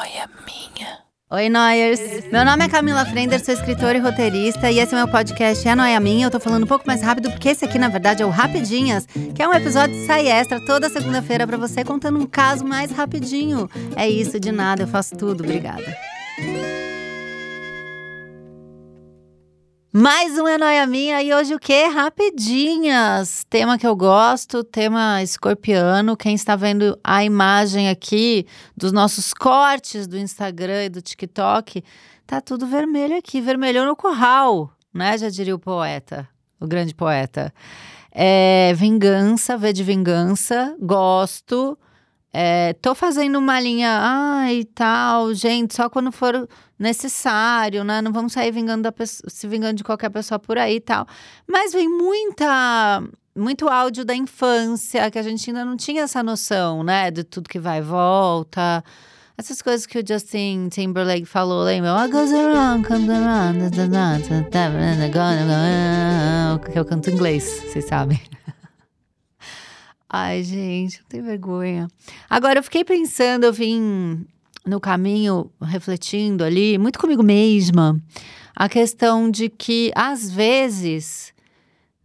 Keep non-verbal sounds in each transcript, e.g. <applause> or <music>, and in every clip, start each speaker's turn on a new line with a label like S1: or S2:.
S1: noia minha.
S2: Oi, Noyers! Meu nome é Camila Frender, sou escritora e roteirista, e esse é meu podcast É Noia Minha. Eu tô falando um pouco mais rápido, porque esse aqui, na verdade, é o Rapidinhas, que é um episódio de sai extra toda segunda-feira para você, contando um caso mais rapidinho. É isso, de nada, eu faço tudo. Obrigada. Mais um É Noia Minha e hoje o quê? Rapidinhas! Tema que eu gosto, tema escorpiano. Quem está vendo a imagem aqui dos nossos cortes do Instagram e do TikTok, tá tudo vermelho aqui, vermelhou no curral, né? Já diria o poeta, o grande poeta. É, vingança, V de vingança, gosto. É, tô fazendo uma linha, ai e tal, gente, só quando for necessário, né? Não vamos sair vingando da pessoa, se vingando de qualquer pessoa por aí e tal. Mas vem muita, muito áudio da infância, que a gente ainda não tinha essa noção, né? De tudo que vai e volta. Essas coisas que o Justin Timberlake falou, lembra? What goes around, comes around, que eu canto inglês, vocês sabem. Ai, gente, não tem vergonha. Agora, eu fiquei pensando, eu vim no caminho refletindo ali, muito comigo mesma, a questão de que, às vezes,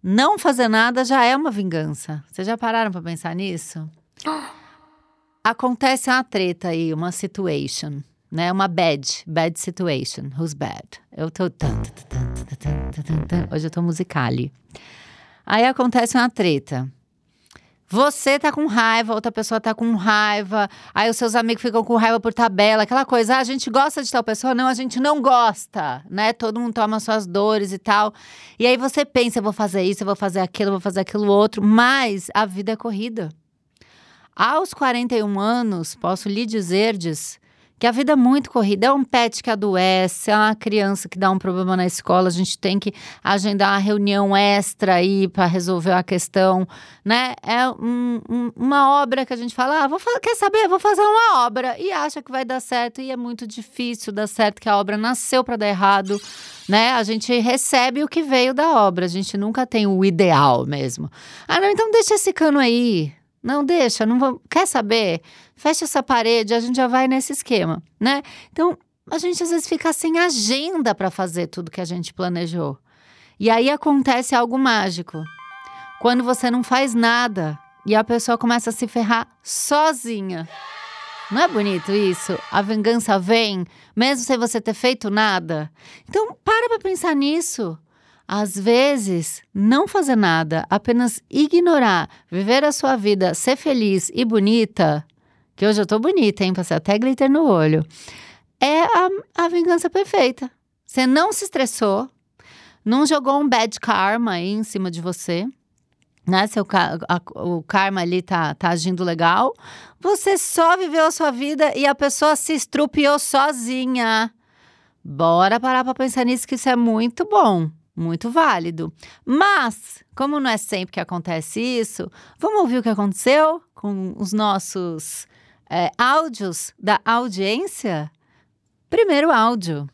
S2: não fazer nada já é uma vingança. Vocês já pararam para pensar nisso? <gasps> Acontece uma treta aí, uma situation, né? Uma bad, bad situation. Who's bad? Eu tô. Hoje eu tô musicale. Aí acontece uma treta. Você tá com raiva, outra pessoa tá com raiva, aí os seus amigos ficam com raiva por tabela, aquela coisa, ah, a gente gosta de tal pessoa, não, a gente não gosta, né? Todo mundo toma suas dores e tal. E aí você pensa, eu vou fazer isso, eu vou fazer aquilo, eu vou fazer aquilo outro, mas a vida é corrida. Aos 41 anos, posso lhe dizer, diz, que a vida é muito corrida. É um pet que adoece, é uma criança que dá um problema na escola, a gente tem que agendar uma reunião extra aí para resolver a questão, né? É um, um, uma obra que a gente fala, ah, vou quer saber? Vou fazer uma obra e acha que vai dar certo e é muito difícil dar certo, que a obra nasceu para dar errado, né? A gente recebe o que veio da obra, a gente nunca tem o ideal mesmo. Ah, não, então deixa esse cano aí, não, deixa, não vou. Quer saber? Fecha essa parede, a gente já vai nesse esquema, né? Então, a gente às vezes fica sem agenda para fazer tudo que a gente planejou. E aí acontece algo mágico. Quando você não faz nada e a pessoa começa a se ferrar sozinha. Não é bonito isso? A vingança vem, mesmo sem você ter feito nada. Então, para pra pensar nisso. Às vezes, não fazer nada, apenas ignorar, viver a sua vida, ser feliz e bonita, que hoje eu tô bonita, hein? Passei até glitter no olho, é a, a vingança perfeita. Você não se estressou, não jogou um bad karma aí em cima de você, né? Seu, a, o karma ali tá, tá agindo legal. Você só viveu a sua vida e a pessoa se estrupiou sozinha. Bora parar pra pensar nisso, que isso é muito bom. Muito válido. Mas, como não é sempre que acontece isso, vamos ouvir o que aconteceu com os nossos é, áudios da audiência? Primeiro áudio.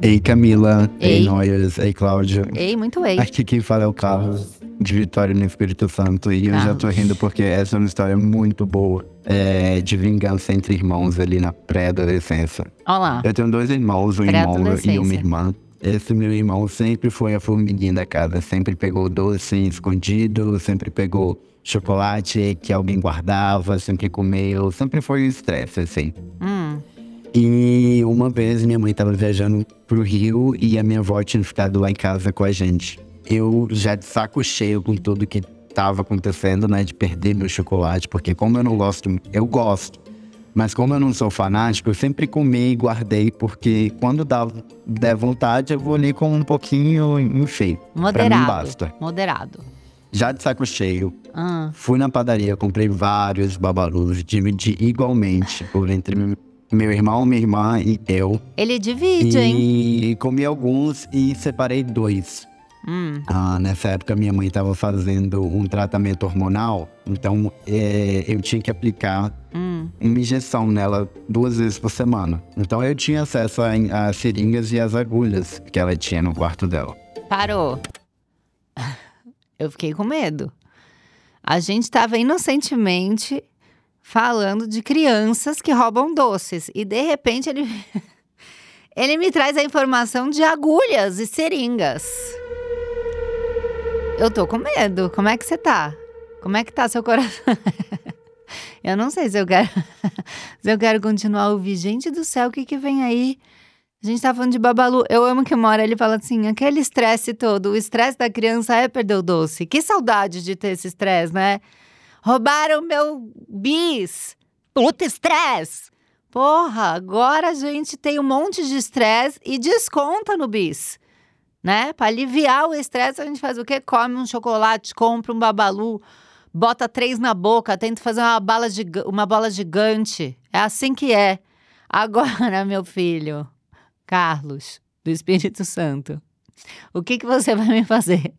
S3: Ei, Camila.
S2: Ei.
S3: Ei, Noyers. Ei, Cláudio.
S2: Ei, muito ei.
S3: Aqui quem fala é o Carlos, de Vitória no Espírito Santo. E eu já tô
S2: Carlos.
S3: rindo porque essa é uma história muito boa é, de vingança entre irmãos ali na pré-adolescência.
S2: Olha lá.
S3: Eu tenho dois irmãos, um irmão e uma irmã. Esse meu irmão sempre foi a formiguinha da casa, sempre pegou doce escondido, sempre pegou chocolate que alguém guardava, sempre comeu, sempre foi o estresse, assim.
S2: Hum,
S3: E uma vez minha mãe tava viajando pro Rio e a minha avó tinha ficado lá em casa com a gente. Eu já de saco cheio com tudo que tava acontecendo, né? De perder meu chocolate, porque como eu não gosto, eu gosto. Mas como eu não sou fanático, eu sempre comi e guardei, porque quando dá, der vontade, eu vou ali com um pouquinho, enfim. Pra mim
S2: moderado.
S3: basta.
S2: Moderado.
S3: Já de saco cheio,
S2: Ah,
S3: Fui na padaria, comprei vários babalus, dividi igualmente por entre meu- irmão, minha irmã e eu.
S2: ele divide, hein?
S3: E comi alguns e separei dois.
S2: Hum,
S3: Ah, nessa época, minha mãe estava fazendo um tratamento hormonal, então é, eu tinha que aplicar
S2: hum.
S3: uma injeção nela duas vezes por semana. Então eu tinha acesso às seringas e às agulhas que ela tinha no quarto dela.
S2: Parou. Eu fiquei com medo. A gente estava inocentemente falando de crianças que roubam doces. E de repente ele. <laughs> ele me traz a informação de agulhas e seringas. Eu tô com medo. Como é que você tá? Como é que tá seu coração? <laughs> eu não sei se eu quero. <laughs> se eu quero continuar ouvir. Gente do céu, o que que vem aí? A gente tá falando de Babalu. Eu amo que uma hora ele fala assim: aquele estresse todo, o estresse da criança é perder o doce. Que saudade de ter esse estresse, né? Roubaram meu bis. Puta estresse. Porra, agora a gente tem um monte de estresse e desconta no bis né? Para aliviar o estresse, a gente faz o quê? Come um chocolate, compra um babalu, bota três na boca, tenta fazer uma, bala uma bola gigante. É assim que é. Agora, meu filho, Carlos, do Espírito Santo, o que, que você vai me fazer?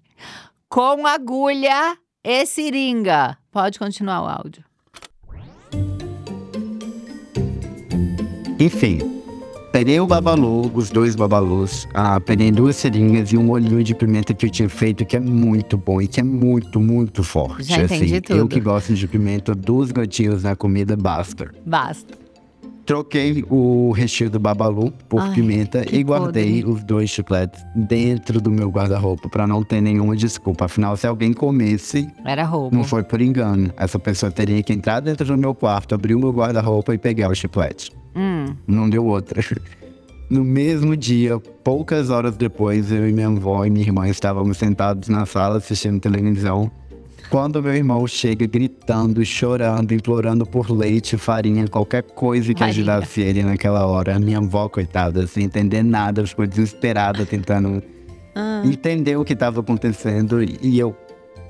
S2: Com agulha e seringa. Pode continuar o áudio.
S3: Enfim, Peguei o babalu, os dois babalus, ah, peguei duas seringas e um olhinho de pimenta que eu tinha feito, que é muito bom e que é muito, muito forte.
S2: Já entendi
S3: assim,
S2: tudo.
S3: Eu que gosto de pimenta, duas gotinhas na comida basta.
S2: Basta.
S3: Troquei o recheio do babalu por
S2: Ai,
S3: pimenta e guardei
S2: podre.
S3: os dois chicletes dentro do meu guarda-roupa para não ter nenhuma desculpa. Afinal, se alguém comesse,
S2: Era roubo.
S3: não foi por engano. Essa pessoa teria que entrar dentro do meu quarto, abrir o meu guarda-roupa e pegar o chiclete.
S2: Hum.
S3: Não deu outra. <laughs> No mesmo dia, poucas horas depois, eu e minha avó e minha irmã estávamos sentados na sala assistindo televisão. Quando meu irmão chega gritando, chorando, implorando por leite, farinha, qualquer coisa que
S2: Farinha.
S3: ajudasse ele naquela hora. A minha avó, coitada, sem entender nada, ficou desesperada, tentando
S2: Ah,
S3: entender o que estava acontecendo. E eu,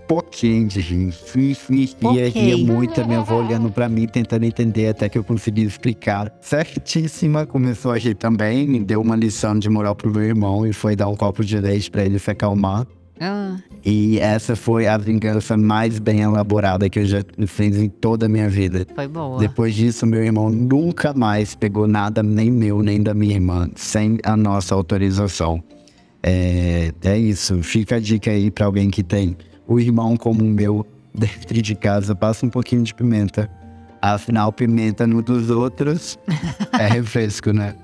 S3: pouquinho de rir, ri, ri, ria, ria muito. A minha avó olhando pra mim, tentando entender até que eu consegui explicar. Certíssima, começou a rir também, me deu uma lição de moral pro meu irmão e foi dar um copo de leite pra ele se acalmar.
S2: Ah.
S3: E essa foi a vingança mais bem elaborada que eu já fiz em toda a minha vida.
S2: Foi boa.
S3: Depois disso, meu irmão nunca mais pegou nada, nem meu, nem da minha irmã, sem a nossa autorização. É, é isso. Fica a dica aí pra alguém que tem o irmão como o meu dentro de casa, passa um pouquinho de pimenta. Afinal, pimenta no dos outros <laughs> é refresco, né?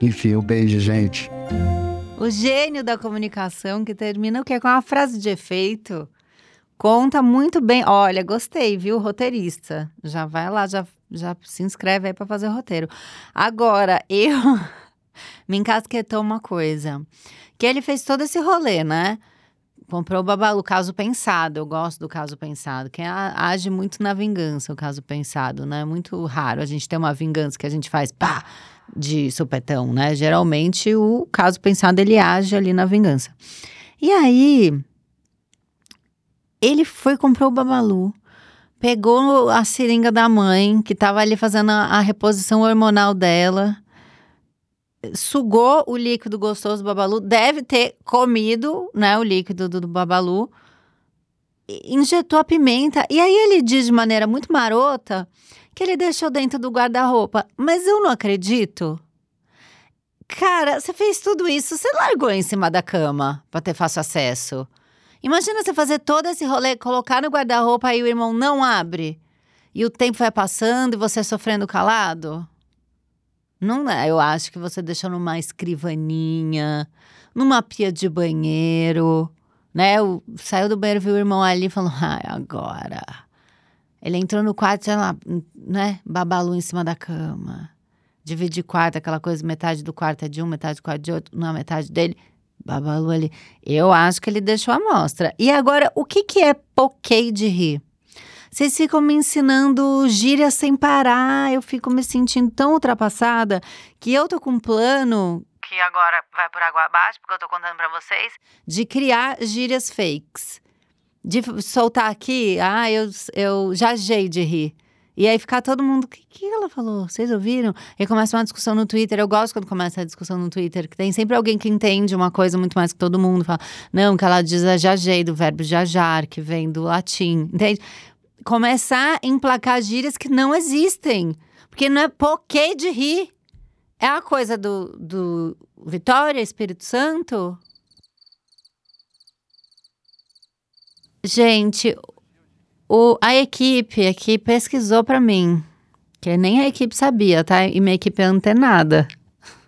S3: Enfim, um beijo, gente.
S2: O gênio da comunicação que termina o quê? Com uma frase de efeito. Conta muito bem. Olha, gostei, viu, roteirista? Já vai lá, já, já se inscreve aí pra fazer roteiro. Agora, <laughs> eu me encasquetou uma coisa. Que ele fez todo esse rolê, né? Comprou o babalu, caso pensado. Eu gosto do caso pensado. Quem a- age muito na vingança, o caso pensado, né? Muito raro a gente ter uma vingança que a gente faz, pá, de supetão, né? Geralmente o caso pensado ele age ali na vingança. E aí ele foi comprou o babalu, pegou a seringa da mãe que estava ali fazendo a, a reposição hormonal dela, sugou o líquido gostoso do babalu, deve ter comido, né, o líquido do, do babalu, injetou a pimenta e aí ele diz de maneira muito marota que ele deixou dentro do guarda-roupa. Mas eu não acredito. Cara, você fez tudo isso, você largou em cima da cama pra ter fácil acesso. Imagina você fazer todo esse rolê, colocar no guarda-roupa e o irmão não abre. E o tempo vai passando e você sofrendo calado. Não é, eu acho que você deixou numa escrivaninha, numa pia de banheiro, né? Saiu do banheiro, viu o irmão ali e falou: ai, agora. Ele entrou no quarto, sei lá, né? Babalu em cima da cama. Dividir quarto, aquela coisa, metade do quarto é de um, metade do quarto de outro, na metade dele. Babalu ali. Eu acho que ele deixou a mostra. E agora, o que, que é poquei de rir? Vocês ficam me ensinando gíria sem parar. Eu fico me sentindo tão ultrapassada que eu tô com um plano. Que agora vai por água abaixo, porque eu tô contando pra vocês. De criar gírias fakes. De soltar aqui, ah, eu, eu jajei de rir. E aí ficar todo mundo, o que, que ela falou? Vocês ouviram? E começa uma discussão no Twitter. Eu gosto quando começa a discussão no Twitter, que tem sempre alguém que entende uma coisa muito mais que todo mundo. Fala, não, que ela diz é jajei, do verbo jajar, que vem do latim. Entende? Começar a emplacar gírias que não existem. Porque não é poquei de rir. É a coisa do, do Vitória, Espírito Santo. Gente, o, a equipe aqui pesquisou pra mim Que nem a equipe sabia, tá? E minha equipe é antenada.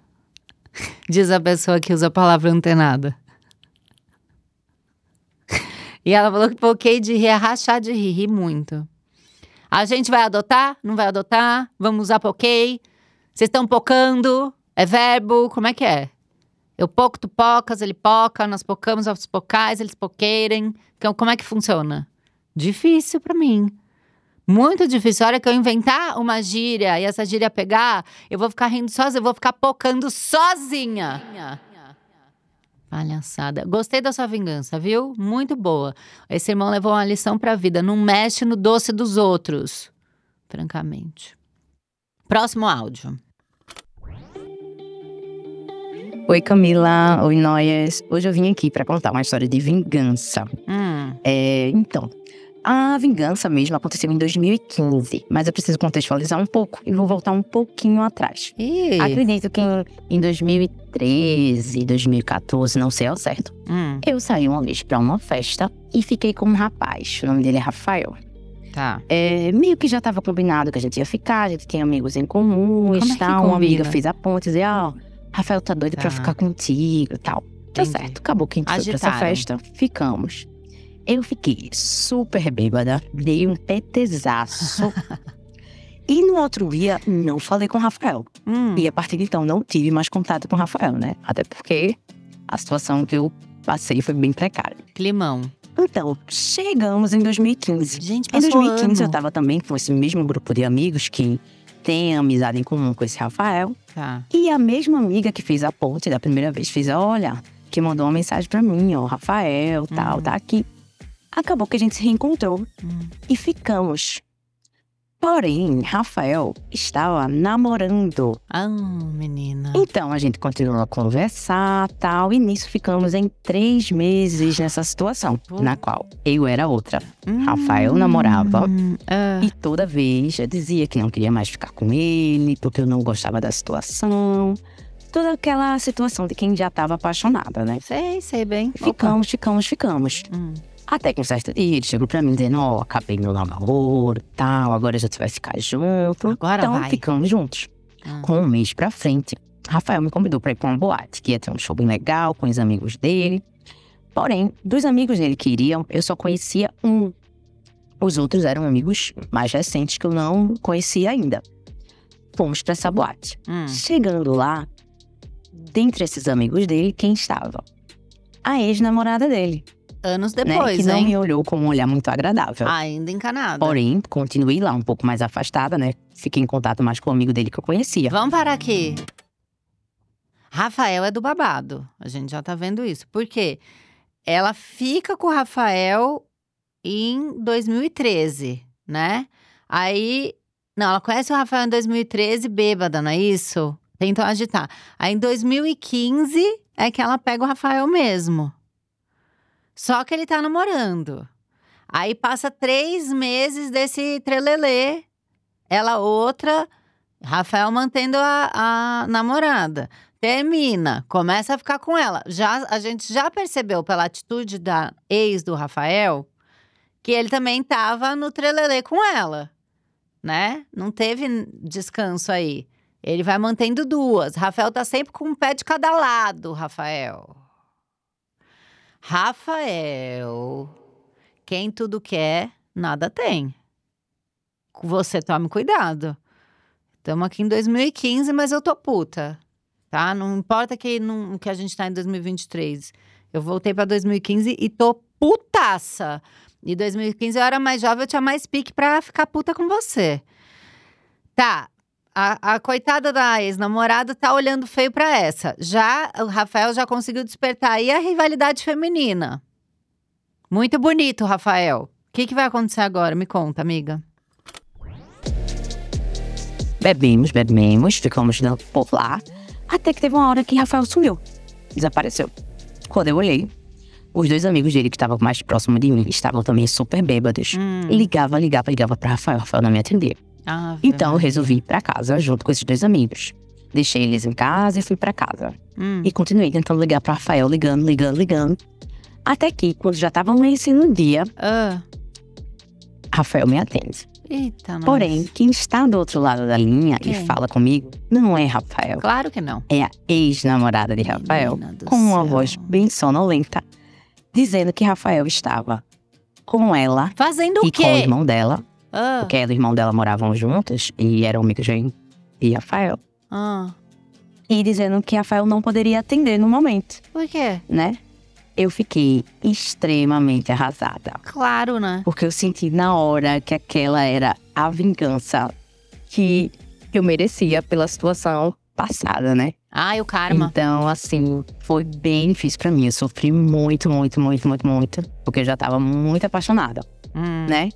S2: <laughs> Diz a pessoa que usa a palavra antenada. <laughs> E ela falou que poquei de rir, é rachar de rir, ri muito. A gente vai adotar? Não vai adotar? Vamos usar poquei? Vocês estão pocando? É verbo? Como é que é? Eu poco, tu pocas, ele poca, nós pocamos, os pocais, eles poqueirem. Então, como é que funciona? Difícil para mim. Muito difícil. A hora que eu inventar uma gíria e essa gíria pegar, eu vou ficar rindo sozinha, eu vou ficar pocando sozinha. Palhaçada. Gostei da sua vingança, viu? Muito boa. Esse irmão levou uma lição pra vida. Não mexe no doce dos outros. Francamente. Próximo áudio.
S1: Oi, Camila. Oi, Noias. Hoje eu vim aqui para contar uma história de vingança.
S2: Hum.
S1: É, então, a vingança mesmo aconteceu em 2015, mas eu preciso contextualizar um pouco e vou voltar um pouquinho atrás.
S2: Ih.
S1: Acredito que em, em 2013, 2014, não sei ao certo,
S2: Hum,
S1: eu saí uma vez para uma festa e fiquei com um rapaz. O nome dele é Rafael.
S2: tá.
S1: É, meio que já estava combinado que a gente ia ficar, a gente tem amigos em comum
S2: Como é
S1: e
S2: que
S1: tal. Uma amiga fez a ponte e dizia, ó, Rafael tá doido
S2: Tá.
S1: pra ficar contigo e tal. Tá
S2: Entendi.
S1: certo, acabou que a gente foi pra essa
S2: Agitaram.
S1: festa, ficamos. Eu fiquei super bêbada, dei um petezaço. <laughs> e no outro dia, não falei com o Rafael.
S2: Hum,
S1: E a partir de então, não tive mais contato com o Rafael, né? Até porque a situação que eu passei foi bem precária.
S2: climão.
S1: Então, chegamos em 2015.
S2: Gente,
S1: Em
S2: passou
S1: 2015, eu
S2: ano.
S1: tava também com esse mesmo grupo de amigos que tem amizade em comum com esse Rafael.
S2: Tá.
S1: E a mesma amiga que fez a ponte da primeira vez fez, olha, que mandou uma mensagem pra mim, ó, Rafael, tal,
S2: Uhum.
S1: tá aqui. Acabou que a gente se reencontrou
S2: Hum.
S1: e ficamos. Porém, Rafael estava namorando.
S2: Ah, menina.
S1: Então a gente continuou a conversar, tal, e nisso ficamos em três meses nessa situação, na qual eu era outra. Rafael namorava.
S2: Hum, ah,
S1: E toda vez eu dizia que não queria mais ficar com ele, porque eu não gostava da situação. Toda aquela situação de quem já estava apaixonada, né?
S2: sei, sei bem.
S1: Ficamos, ficamos, ficamos.
S2: Opa. Hum.
S1: Até que um certo dia ele chegou pra mim dizendo: Ó, acabei meu namoro e tal, agora a gente vai ficar junto.
S2: Agora
S1: então
S2: vai.
S1: ficamos juntos.
S2: Ah.
S1: Com um mês pra frente, Rafael me convidou pra ir pra uma boate, que ia ter um show bem legal com os amigos dele. Porém, dos amigos dele que iriam, eu só conhecia um. Os outros eram amigos mais recentes que eu não conhecia ainda. Fomos pra essa boate.
S2: Hum.
S1: Chegando lá, dentre esses amigos dele, quem estava? A ex-namorada dele,
S2: Anos
S1: né?
S2: depois,
S1: Que não
S2: hein?
S1: me olhou com um olhar muito agradável.
S2: Ainda encanada.
S1: Porém, continuei lá um pouco mais afastada, né? Fiquei em contato mais com o amigo dele que eu conhecia.
S2: Vamos parar aqui. Rafael é do babado. A gente já tá vendo isso. Por quê? Ela fica com o Rafael em 2013, né? Aí. Não, ela conhece o Rafael em 2013, bêbada, não é isso? Tentam agitar. Aí em 2015 é que ela pega o Rafael mesmo. Só que ele tá namorando. Aí passa três meses desse trelelê. Ela outra, Rafael mantendo a, a namorada. Termina, começa a ficar com ela. Já, a gente já percebeu pela atitude da ex do Rafael que ele também tava no trelelê com ela, né? Não teve descanso aí. Ele vai mantendo duas. Rafael tá sempre com um pé de cada lado, Rafael. Rafael, quem tudo quer, nada tem. Você tome cuidado. Estamos aqui em 2015, mas eu tô puta. Tá? Não importa que, não, que a gente tá em 2023. Eu voltei pra 2015 e tô putaça. Em 2015 eu era mais jovem, eu tinha mais pique pra ficar puta com você. Tá. A, a coitada da ex-namorada tá olhando feio pra essa. Já o Rafael já conseguiu despertar aí a rivalidade feminina. Muito bonito, Rafael. O que, que vai acontecer agora? Me conta, amiga.
S1: Bebemos, bebemos, ficamos dando por lá. Até que teve uma hora que Rafael sumiu. Desapareceu. Quando eu olhei, os dois amigos dele que estavam mais próximos de mim estavam também super bêbados.
S2: Hum.
S1: Ligava, ligava, ligava pra Rafael. Rafael não me atendia.
S2: Ave
S1: Então eu resolvi ir pra casa junto com esses dois amigos. Deixei eles em casa e fui pra casa.
S2: Hum.
S1: E continuei tentando ligar pra Rafael, ligando, ligando, ligando. Até que, quando já tava amanhecendo o dia,
S2: Ah,
S1: Rafael me atende.
S2: Eita, nós.
S1: Porém, quem está do outro lado da linha
S2: Quem?
S1: e fala comigo não é Rafael.
S2: Claro que não.
S1: É a ex-namorada de Rafael, com uma
S2: céu.
S1: voz bem sonolenta, dizendo que Rafael estava com ela
S2: Fazendo o
S1: e
S2: quê?
S1: com o irmão dela,
S2: Ah,
S1: porque ela e o irmão dela moravam juntos e eram amigos de de Rafael.
S2: ah.
S1: E dizendo que Rafael não poderia atender no momento,
S2: Por quê?
S1: né? Eu fiquei extremamente arrasada.
S2: Claro, né?
S1: Porque eu senti na hora que aquela era a vingança que eu merecia pela situação passada, né?
S2: Ai, o karma.
S1: Então, assim, foi bem difícil pra mim. Eu sofri muito, muito, muito, muito, muito. Porque eu já tava muito apaixonada,
S2: Hum.
S1: né?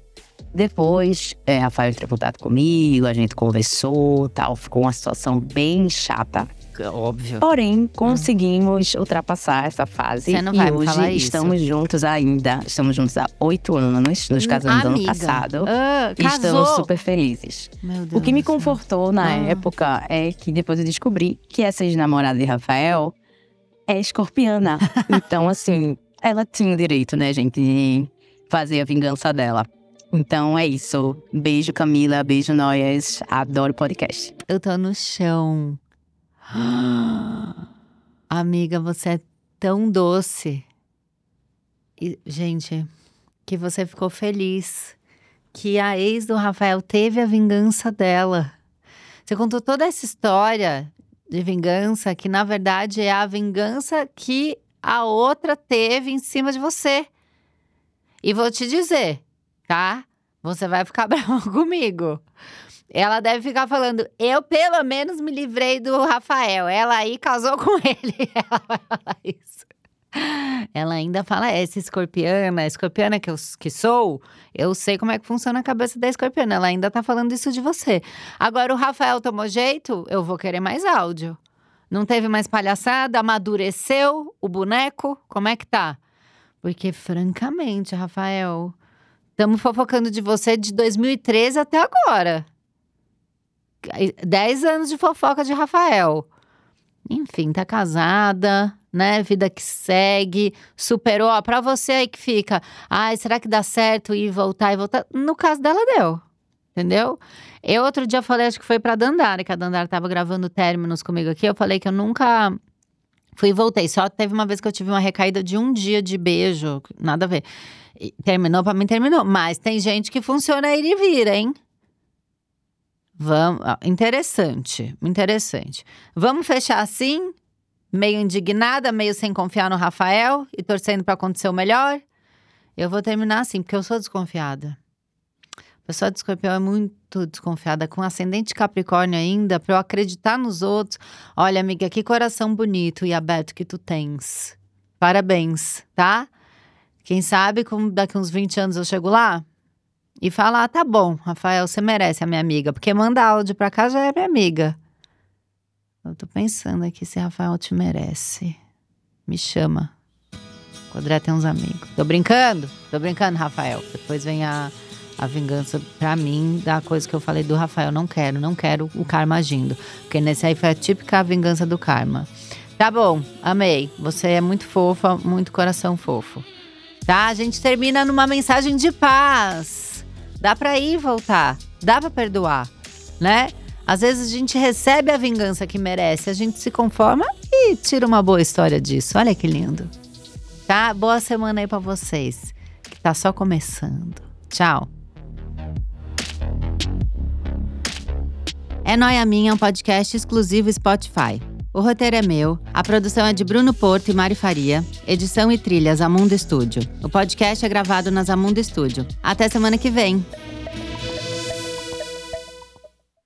S1: Depois, é, Rafael entrou em contato comigo, a gente conversou tal. Ficou uma situação bem chata.
S2: Óbvio.
S1: Porém, conseguimos ultrapassar essa fase.
S2: Você não
S1: e
S2: vai me
S1: hoje
S2: falar isso.
S1: estamos juntos ainda. Estamos juntos há oito anos. Nos casamos ano
S2: Amiga.
S1: passado.
S2: Ah,
S1: E estamos super felizes.
S2: Meu Deus
S1: O que me confortou na
S2: Ah.
S1: época é que depois eu descobri que essa ex-namorada de Rafael é escorpiana. <laughs> então, assim, ela tinha o direito, né, gente, de fazer a vingança dela. Então é isso. Beijo, Camila. Beijo, Noias. Adoro podcast.
S2: Eu tô no chão. <gasps> Amiga, você é tão doce. E, gente, que você ficou feliz que a ex do Rafael teve a vingança dela. Você contou toda essa história de vingança que, na verdade, é a vingança que a outra teve em cima de você. E vou te dizer, tá? Você vai ficar <laughs> bravo comigo. Ela deve ficar falando, eu pelo menos me livrei do Rafael. Ela aí casou com <laughs> ele. Ela vai falar isso. Ela ainda fala, "É, essa escorpiana, escorpiana que eu que sou, eu sei como é que funciona a cabeça da escorpiana. Ela ainda tá falando isso de você. Agora o Rafael tomou jeito, eu vou querer mais áudio. Não teve mais palhaçada, amadureceu o boneco, como é que tá? Porque, francamente, Rafael, estamos fofocando de você de 2013 até agora. Dez anos de fofoca de Rafael. Enfim, tá casada, né? Vida que segue, superou. Ó, pra você aí que fica, ai, será que dá certo ir voltar e voltar? No caso dela, deu. Entendeu? Eu outro dia falei, acho que foi pra Dandara, que a Dandara tava gravando términos comigo aqui. Eu falei que eu nunca fui e voltei. Só teve uma vez que eu tive uma recaída de um dia de beijo, nada a ver. E terminou, pra mim terminou. Mas tem gente que funciona ir e vir, hein? Vamos, interessante, interessante. Vamos fechar assim, meio indignada, meio sem confiar no Rafael e torcendo pra acontecer o melhor? Eu vou terminar assim, porque eu sou desconfiada. A pessoa de escorpião é muito desconfiada, com ascendente Capricórnio ainda, pra eu acreditar nos outros. Olha, amiga, que coração bonito e aberto que tu tens. Parabéns, tá? Quem sabe, como daqui uns 20 anos eu chego lá e falo: ah, tá bom, Rafael, você merece a minha amiga. Porque manda áudio pra cá já é minha amiga. Eu tô pensando aqui se Rafael te merece. Me chama. O André tem uns amigos. Tô brincando? Tô brincando, Rafael. Depois vem a, a vingança pra mim da coisa que eu falei do Rafael. Não quero, não quero o karma agindo. Porque nesse aí foi a típica vingança do karma. Tá bom, amei. Você é muito fofa, muito coração fofo. Tá? A gente termina numa mensagem de paz. Dá pra ir e voltar. Dá pra perdoar, né? Às vezes a gente recebe a vingança que merece, a gente se conforma e tira uma boa história disso. Olha que lindo. Tá? Boa semana aí pra vocês, que tá só começando. Tchau. É Noia Minha um podcast exclusivo Spotify. O roteiro é meu, a produção é de Bruno Porto e Mari Faria, edição e trilhas Amundo Estúdio. O podcast é gravado nas Amundo Estúdio. Até semana que vem!